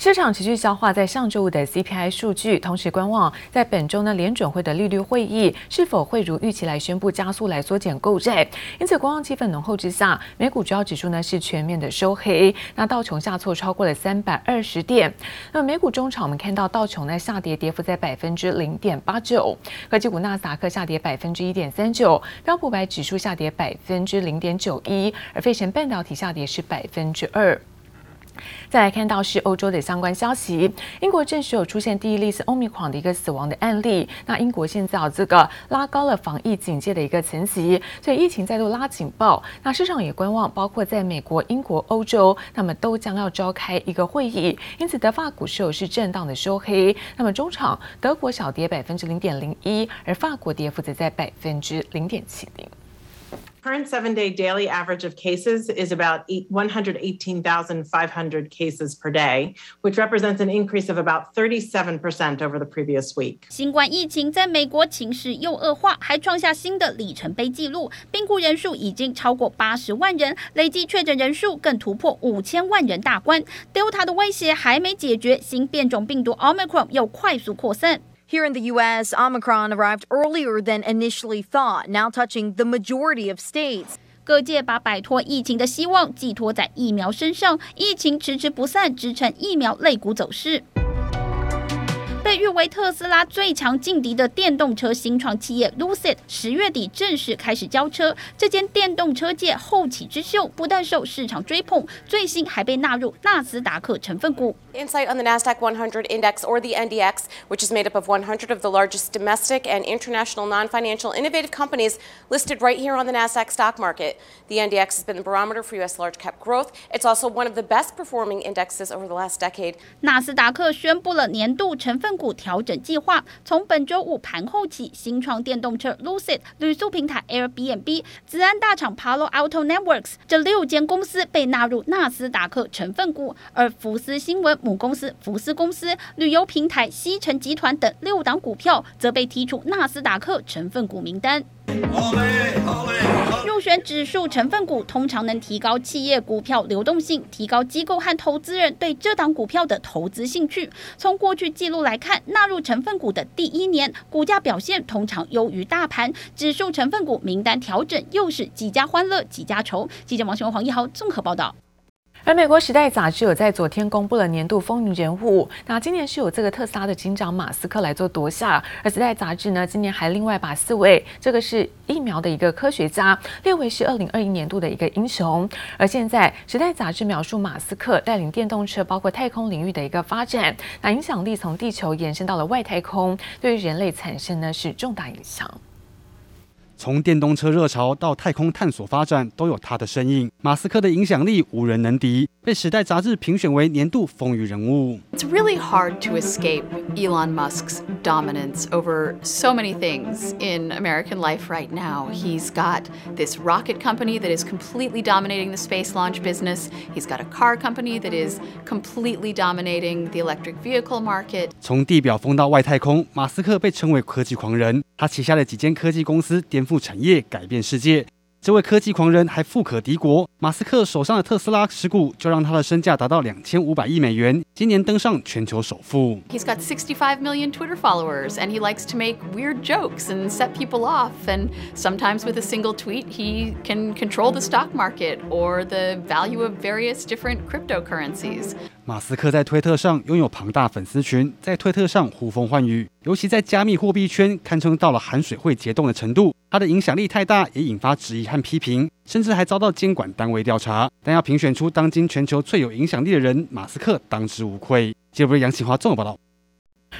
市场持续消化在上周五的 CPI 数据，同时观望在本周呢联准会的利率会议是否会如预期来宣布加速来缩减购债。因此，观望气氛浓厚之下，美股主要指数呢是全面的收黑。那道琼下挫超过了三百二十点。那美股中场，我们看到道琼呢下跌，跌幅在百分之零点八九。科技股纳斯达克下跌百分之一点三九，标普白指数下跌百分之零点九一，而费城半导体下跌是百分之二。再来看到是欧洲的相关消息，英国证实有出现第一例是欧米狂的一个死亡的案例。那英国现在有这个拉高了防疫警戒的一个层级，所以疫情再度拉警报。那市场也观望，包括在美国、英国、欧洲，那么都将要召开一个会议。因此，德法股市有是震荡的收黑。那么中场，德国小跌百分之零点零一，而法国跌幅则在百分之零点七零。Current seven-day daily average of cases is about 118,500 cases per day, which represents an increase of about 37% over the previous week. 新冠疫情在美国情势又恶化，还创下新的里程碑纪录，病故人数已经超过八十万人，累计确诊人数更突破五千万人大关。Delta 的威胁还没解决，新变种病毒 Omicron 又快速扩散。Here in the U.S., Omicron arrived earlier than initially thought, now touching the majority of states. 各界把摆脱疫情的希望寄托在疫苗身上，疫情迟迟不散，支撑疫苗类股走势。 被誉为特斯拉最强劲敌的电动车新创企业 Lucid 十月底正式开始交车。这间电动车界后起之秀不但受市场追捧，最新还被纳入纳斯达克成分股。Insight on the Nasdaq 100 Index, or the NDX, which is made up of 100 of the largest domestic and international non-financial innovative companies listed right here on the Nasdaq stock market. The NDX has been the barometer for U.S. large cap growth. It's also one of the best performing indexes over the last decade. 纳斯达克宣布了年度成分 股调整计划，从本周五盘后起，新创电动车 Lucid、旅宿平台 Airbnb、资安大厂 Palo Alto Networks 这六间公司被纳入纳斯达克成分股，而福斯新闻。母公司福斯公司、旅游平台西城集团等六档股票则被踢出纳斯达克成分股名单。好嘞，好嘞选指数成分股通常能提高企业股票流动性，提高机构和投资人对这档股票的投资兴趣。从过去记录来看，纳入成分股的第一年，股价表现通常优于大盘。指数成分股名单调整又是几家欢乐几家愁。记者王雄、黄一豪综合报道。而美国《时代》杂志有在昨天公布了年度风云人物，那今年是有这个特斯拉的警长马斯克来做夺下。而《时代》杂志呢，今年还另外把四位这个是疫苗的一个科学家列为是二零二一年度的一个英雄。而现在，《时代》杂志描述马斯克带领电动车包括太空领域的一个发展，那影响力从地球延伸到了外太空，对于人类产生呢是重大影响。从电动车热潮到太空探索发展，都有他的身影。马斯克的影响力无人能敌，被《时代》杂志评选为年度风云人物。It's really hard to escape Elon Musk's dominance over so many things in American life right now. He's got this rocket company that is completely dominating the space launch business. He's got a car company that is completely dominating the electric vehicle market. 从地表风到外太空，马斯克被称为科技狂人。他旗下的几间科技公司颠覆产业，改变世界。这位科技狂人还富可敌国，马斯克手上的特斯拉持股就让他的身价达到两千五百亿美元，今年登上全球首富。He's got 65 million Twitter followers, and he likes to make weird jokes and set people off. And sometimes with a single tweet, he can control the stock market or the value of various different cryptocurrencies. 马斯克在推特上拥有庞大粉丝群，在推特上呼风唤雨，尤其在加密货币圈堪称到了寒水会结冻的程度。他的影响力太大，也引发质疑和批评，甚至还遭到监管单位调查。但要评选出当今全球最有影响力的人，马斯克当之无愧。接着，杨启华综合报道。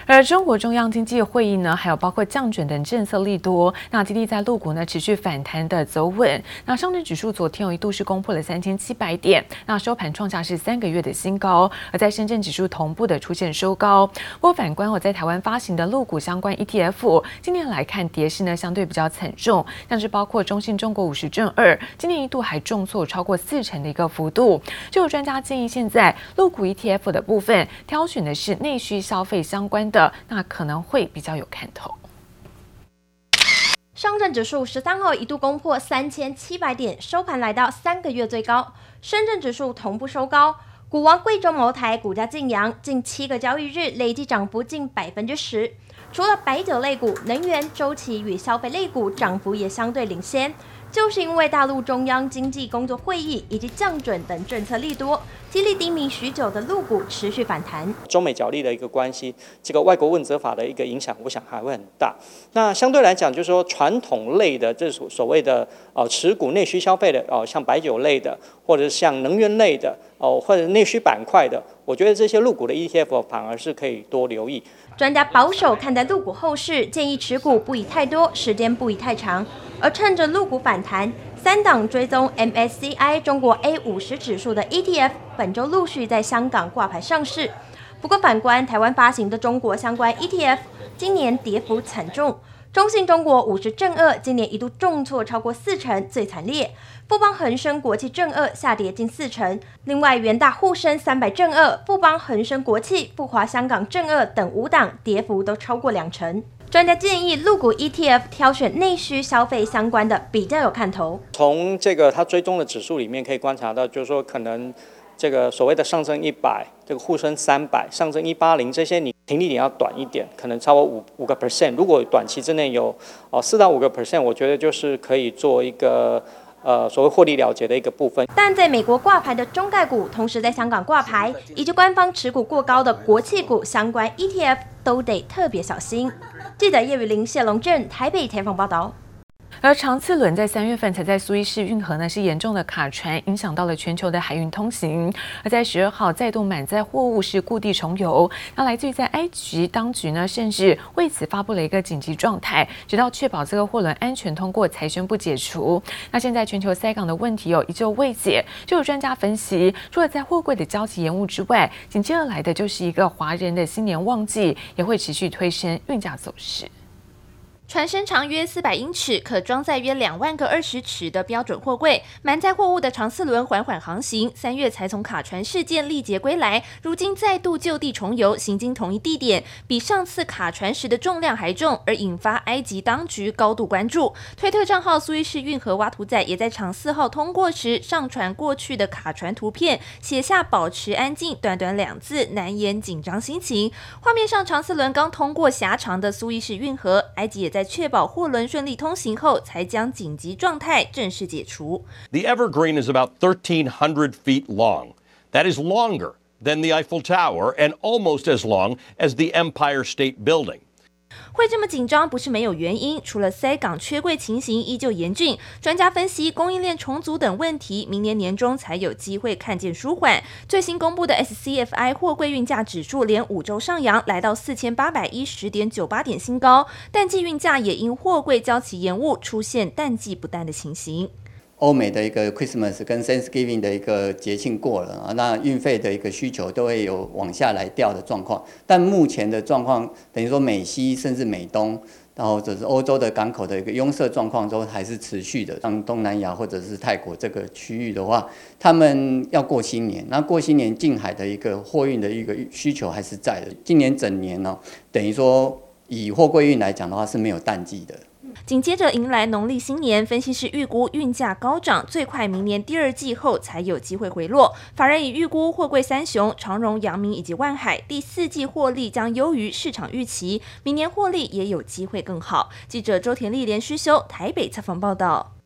而中国中央经济会议呢，还有包括降准等政策利多，那激励在陆股呢持续反弹的走稳。那上证指数昨天有一度是攻破了三千七百点，那收盘创下是三个月的新高。而在深圳指数同步的出现收高。不过反观我在台湾发行的陆股相关 ETF，今年来看跌势呢相对比较惨重，像是包括中信中国五十正二，今年一度还重挫超过四成的一个幅度。就有专家建议，现在陆股 ETF 的部分挑选的是内需消费相关。的那可能会比较有看头。上证指数十三号一度攻破三千七百点，收盘来到三个月最高。深圳指数同步收高。股王贵州茅台股价劲扬，近七个交易日累计涨幅近百分之十。除了白酒类股，能源、周期与消费类股涨幅也相对领先。就是因为大陆中央经济工作会议以及降准等政策利多，激励低迷许久的陆股持续反弹。中美角力的一个关系，这个外国问责法的一个影响，我想还会很大。那相对来讲，就是说传统类的这所所谓的呃持股内需消费的哦，像白酒类的，或者像能源类的哦，或者内需板块的，我觉得这些陆股的 ETF 反而是可以多留意。专家保守看待陆股后市，建议持股不宜太多，时间不宜太长。而趁着陆股反弹，三档追踪 MSCI 中国 A 五十指数的 ETF 本周陆续在香港挂牌上市。不过反观台湾发行的中国相关 ETF，今年跌幅惨重。中信中国五十正二今年一度重挫超过四成，最惨烈。富邦恒生国际正二下跌近四成。另外，元大沪深三百正二、富邦恒生国际、富华香港正二等五档跌幅都超过两成。专家建议，入股 ETF 挑选内需消费相关的比较有看头。从这个它追踪的指数里面可以观察到，就是说可能这个所谓的上证一百、这个沪深三百、上证一八零这些，你停利点要短一点，可能超过五五个 percent。如果短期之内有哦四到五个 percent，我觉得就是可以做一个呃所谓获利了结的一个部分。但在美国挂牌的中概股，同时在香港挂牌，以及官方持股过高的国企股相关 ETF，都得特别小心。记者叶雨林、谢龙镇台北采访报道。而长赐轮在三月份才在苏伊士运河呢是严重的卡船，影响到了全球的海运通行。而在十二号再度满载货物是故地重游。那来自于在埃及当局呢，甚至为此发布了一个紧急状态，直到确保这个货轮安全通过才宣布解除。那现在全球塞港的问题哦依旧未解，就有专家分析，除了在货柜的交集延误之外，紧接而来的就是一个华人的新年旺季，也会持续推升运价走势。船身长约四百英尺，可装载约两万个二十尺的标准货柜，满载货物的长四轮缓缓航行。三月才从卡船事件历劫归来，如今再度就地重游，行经同一地点，比上次卡船时的重量还重，而引发埃及当局高度关注。推特账号苏伊士运河挖土仔也在长四号通过时上传过去的卡船图片，写下“保持安静”短短两字，难掩紧张心情。画面上长四轮刚通过狭长的苏伊士运河，埃及也在。在确保货轮顺利通行后，才将紧急状态正式解除。The Evergreen is about 1,300 feet long. That is longer than the Eiffel Tower and almost as long as the Empire State Building. 会这么紧张不是没有原因，除了塞港缺柜情形依旧严峻，专家分析供应链重组等问题，明年年中才有机会看见舒缓。最新公布的 SCFI 货柜运价指数连五周上扬，来到四千八百一十点九八点新高，淡季运价也因货柜交期延误出现淡季不淡的情形。欧美的一个 Christmas 跟 Thanksgiving 的一个节庆过了啊，那运费的一个需求都会有往下来掉的状况。但目前的状况等于说美西甚至美东，然后就是欧洲的港口的一个拥塞状况都还是持续的。像东南亚或者是泰国这个区域的话，他们要过新年，那过新年近海的一个货运的一个需求还是在的。今年整年呢，等于说以货柜运来讲的话是没有淡季的。紧接着迎来农历新年，分析师预估运价高涨，最快明年第二季后才有机会回落。法人已预估货柜三雄长荣、阳明以及万海第四季获利将优于市场预期，明年获利也有机会更好。记者周田丽连续修台北采访报道。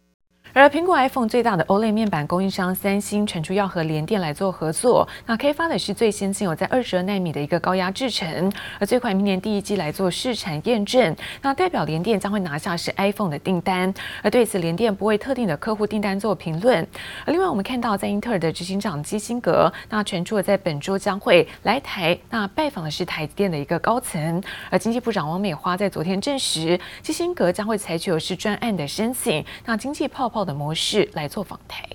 而苹果 iPhone 最大的 OLED 面板供应商三星传出要和联电来做合作，那开发的是最先进有在二十二纳米的一个高压制程，而最快明年第一季来做试产验证，那代表联电将会拿下是 iPhone 的订单。而对此联电不为特定的客户订单做评论。而另外我们看到在英特尔的执行长基辛格，那传出了在本周将会来台，那拜访的是台积电的一个高层。而经济部长王美花在昨天证实，基辛格将会采取的是专案的申请，那经济泡泡的模式来做访台。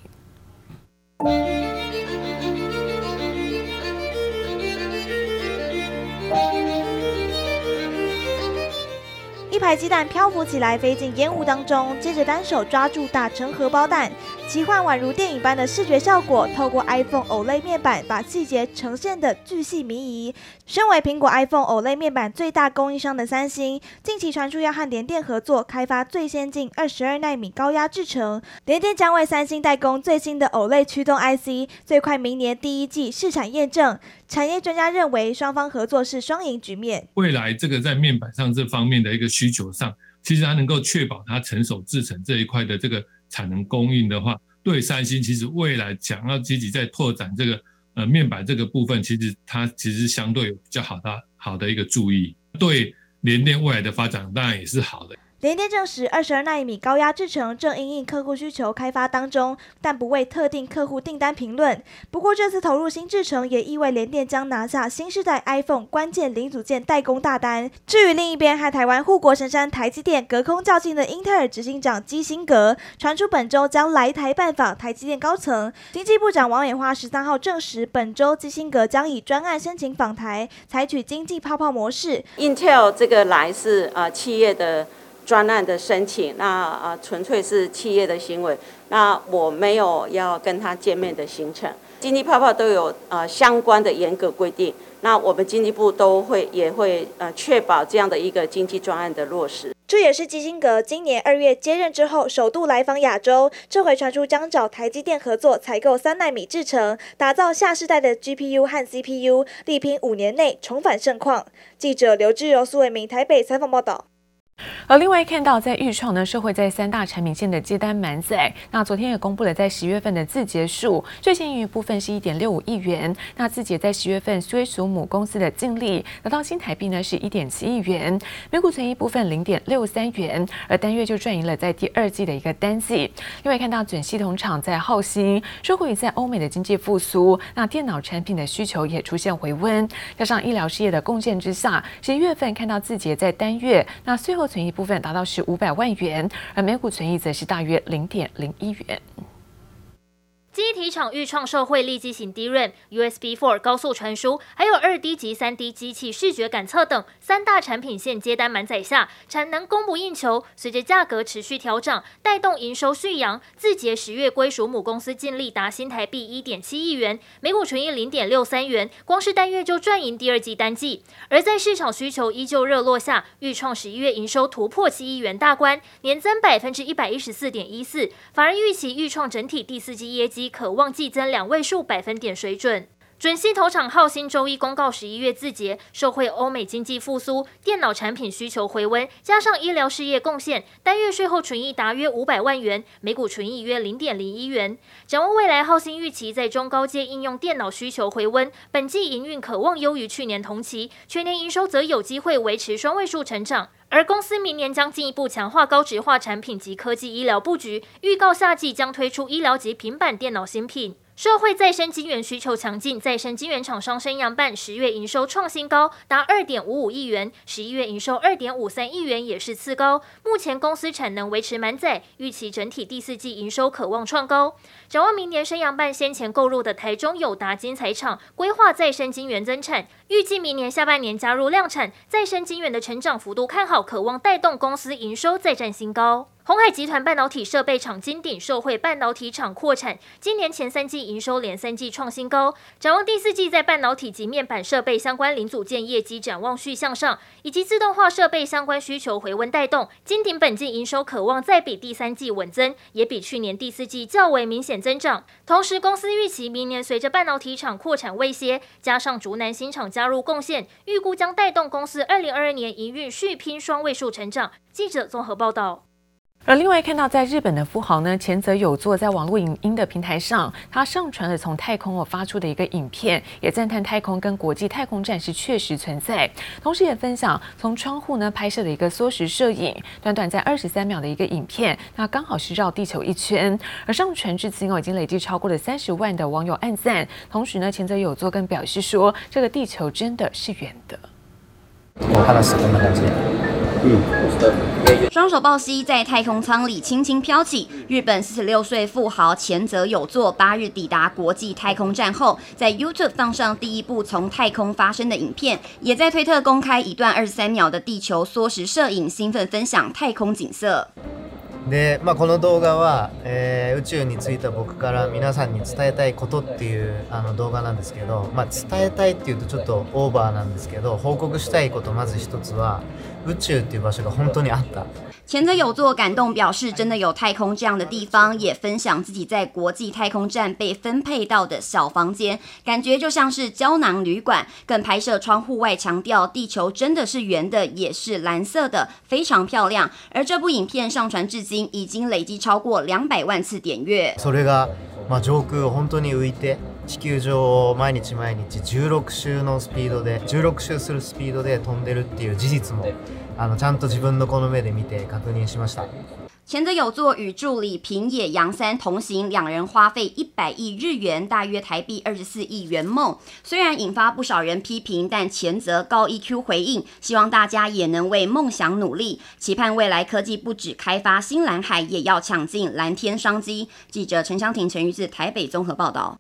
一排鸡蛋漂浮起来，飞进烟雾当中，接着单手抓住打成荷包蛋，奇幻宛如电影般的视觉效果，透过 iPhone OLED 面板把细节呈现的巨细靡遗。身为苹果 iPhone OLED 面板最大供应商的三星，近期传出要和联电合作开发最先进二十二纳米高压制程，联电将为三星代工最新的 OLED 驱动 IC，最快明年第一季试产验证。产业专家认为，双方合作是双赢局面。未来这个在面板上这方面的一个需需求上，其实它能够确保它成熟制成这一块的这个产能供应的话，对三星其实未来想要积极在拓展这个呃面板这个部分，其实它其实相对有比较好的好的一个注意，对联电未来的发展当然也是好的。联电证实，二十二纳米高压制程正因应客户需求开发当中，但不为特定客户订单评论。不过，这次投入新制程也意味联电将拿下新世代 iPhone 关键零组件代工大单。至于另一边，和台湾护国神山台积电隔空较劲的英特尔执行长基辛格，传出本周将来台拜访台积电高层。经济部长王美花十三号证实，本周基辛格将以专案申请访台，采取经济泡泡模式。Intel 这个来是啊、企业的。专案的申请，那啊纯粹是企业的行为，那我没有要跟他见面的行程。经济泡泡都有呃相关的严格规定，那我们经济部都会也会呃确保这样的一个经济专案的落实。这也是基辛格今年二月接任之后首度来访亚洲，这回传出将找台积电合作采购三奈米制程，打造下世代的 GPU 和 CPU，力拼五年内重返盛况。记者刘志柔、苏伟明台北采访报道。而另外看到，在预创呢，社会在三大产品线的接单满载。那昨天也公布了在十月份的字节数，最新盈余部分是一点六五亿元。那字节在十月份归属母公司的净利得到新台币呢是一点七亿元，每股存益部分零点六三元，而单月就赚赢了在第二季的一个单季。另外看到准系统厂在浩兴，受惠于在欧美的经济复苏，那电脑产品的需求也出现回温，加上医疗事业的贡献之下，十一月份看到字节在单月那最后。存益部分达到是五百万元，而每股存益则是大约零点零一元。记忆体厂预创受惠立基型 DRAM、USB4 高速传输，还有二 D 及三 D 机器视觉感测等三大产品线接单满载下，产能供不应求。随着价格持续调涨，带动营收续扬。字节十月归属母公司净利达新台币一点七亿元，每股纯益零点六三元，光是单月就赚赢第二季单季。而在市场需求依旧热络下，预创十一月营收突破七亿元大关，年增百分之一百一十四点一四，反而预期预创整体第四季业绩。可望季增两位数百分点水准。准系投厂浩新周一公告，十一月自结，受惠欧美经济复苏，电脑产品需求回温，加上医疗事业贡献，单月税后纯益达约五百万元，每股纯益约零点零一元。展望未来，浩兴预期在中高阶应用电脑需求回温，本季营运可望优于去年同期，全年营收则有机会维持双位数成长。而公司明年将进一步强化高值化产品及科技医疗布局，预告夏季将推出医疗级平板电脑新品。社会再生晶圆需求强劲，再生晶圆厂商生阳半十月营收创新高，达二点五五亿元；十一月营收二点五三亿元，也是次高。目前公司产能维持满载，预期整体第四季营收可望创高。展望明年，生阳半先前购入的台中友达晶材厂规划再生晶圆增产，预计明年下半年加入量产，再生晶圆的成长幅度看好，可望带动公司营收再战新高。鸿海集团半导体设备厂金鼎受惠半导体厂扩产，今年前三季营收连三季创新高。展望第四季，在半导体及面板设备相关零组件业绩展望续向上，以及自动化设备相关需求回温带动，金鼎本季营收可望再比第三季稳增，也比去年第四季较为明显增长。同时，公司预期明年随着半导体厂扩产未歇，加上竹南新厂加入贡献，预估将带动公司二零二二年营运续拼双位数成长。记者综合报道。而另外看到，在日本的富豪呢，前泽友作在网络影音的平台上，他上传了从太空哦发出的一个影片，也赞叹太空跟国际太空站是确实存在，同时也分享从窗户呢拍摄的一个缩时摄影，短短在二十三秒的一个影片，那刚好是绕地球一圈，而上传至今哦已经累计超过了三十万的网友按赞，同时呢，前泽友作更表示说，这个地球真的是圆的。我看了十分的东西。双手抱膝在太空舱里轻轻飘起。日本四十六岁富豪前泽有作八日抵达国际太空站后，在 YouTube 放上第一部从太空发生的影片，也在推特公开一段二十三秒的地球缩时摄影，兴奋分享太空景色。で、まあ、この动画は、えー、宇宙について仆から皆さんに伝えたいことっていうあの动画なんですけど、まあ、伝えたいっていうとちょっとオーバーなんですけど报告したいことまず一つは宇宙っていう场所が本当にあった。前泽友作感动表示，真的有太空这样的地方，也分享自己在国际太空站被分配到的小房间，感觉就像是胶囊旅馆。更拍摄窗户外，强调地球真的是圆的，也是蓝色的，非常漂亮。而这部影片上传至今，已经累计超过两百万次点阅。それが、まあ、上空を本当に浮いて地球上を毎日毎日16周のスピードで16周するスピードで飛んでるっていう事実も。あのちゃんと自分のこの目で見て確認しました。前泽有作与助理平野洋三同行，两人花费一百亿日元，大约台币二十四亿元梦。虽然引发不少人批评，但前泽高 EQ 回应，希望大家也能为梦想努力，期盼未来科技不止开发新蓝海，也要抢进蓝天商机。记者陈湘婷、陈玉志台北综合报道。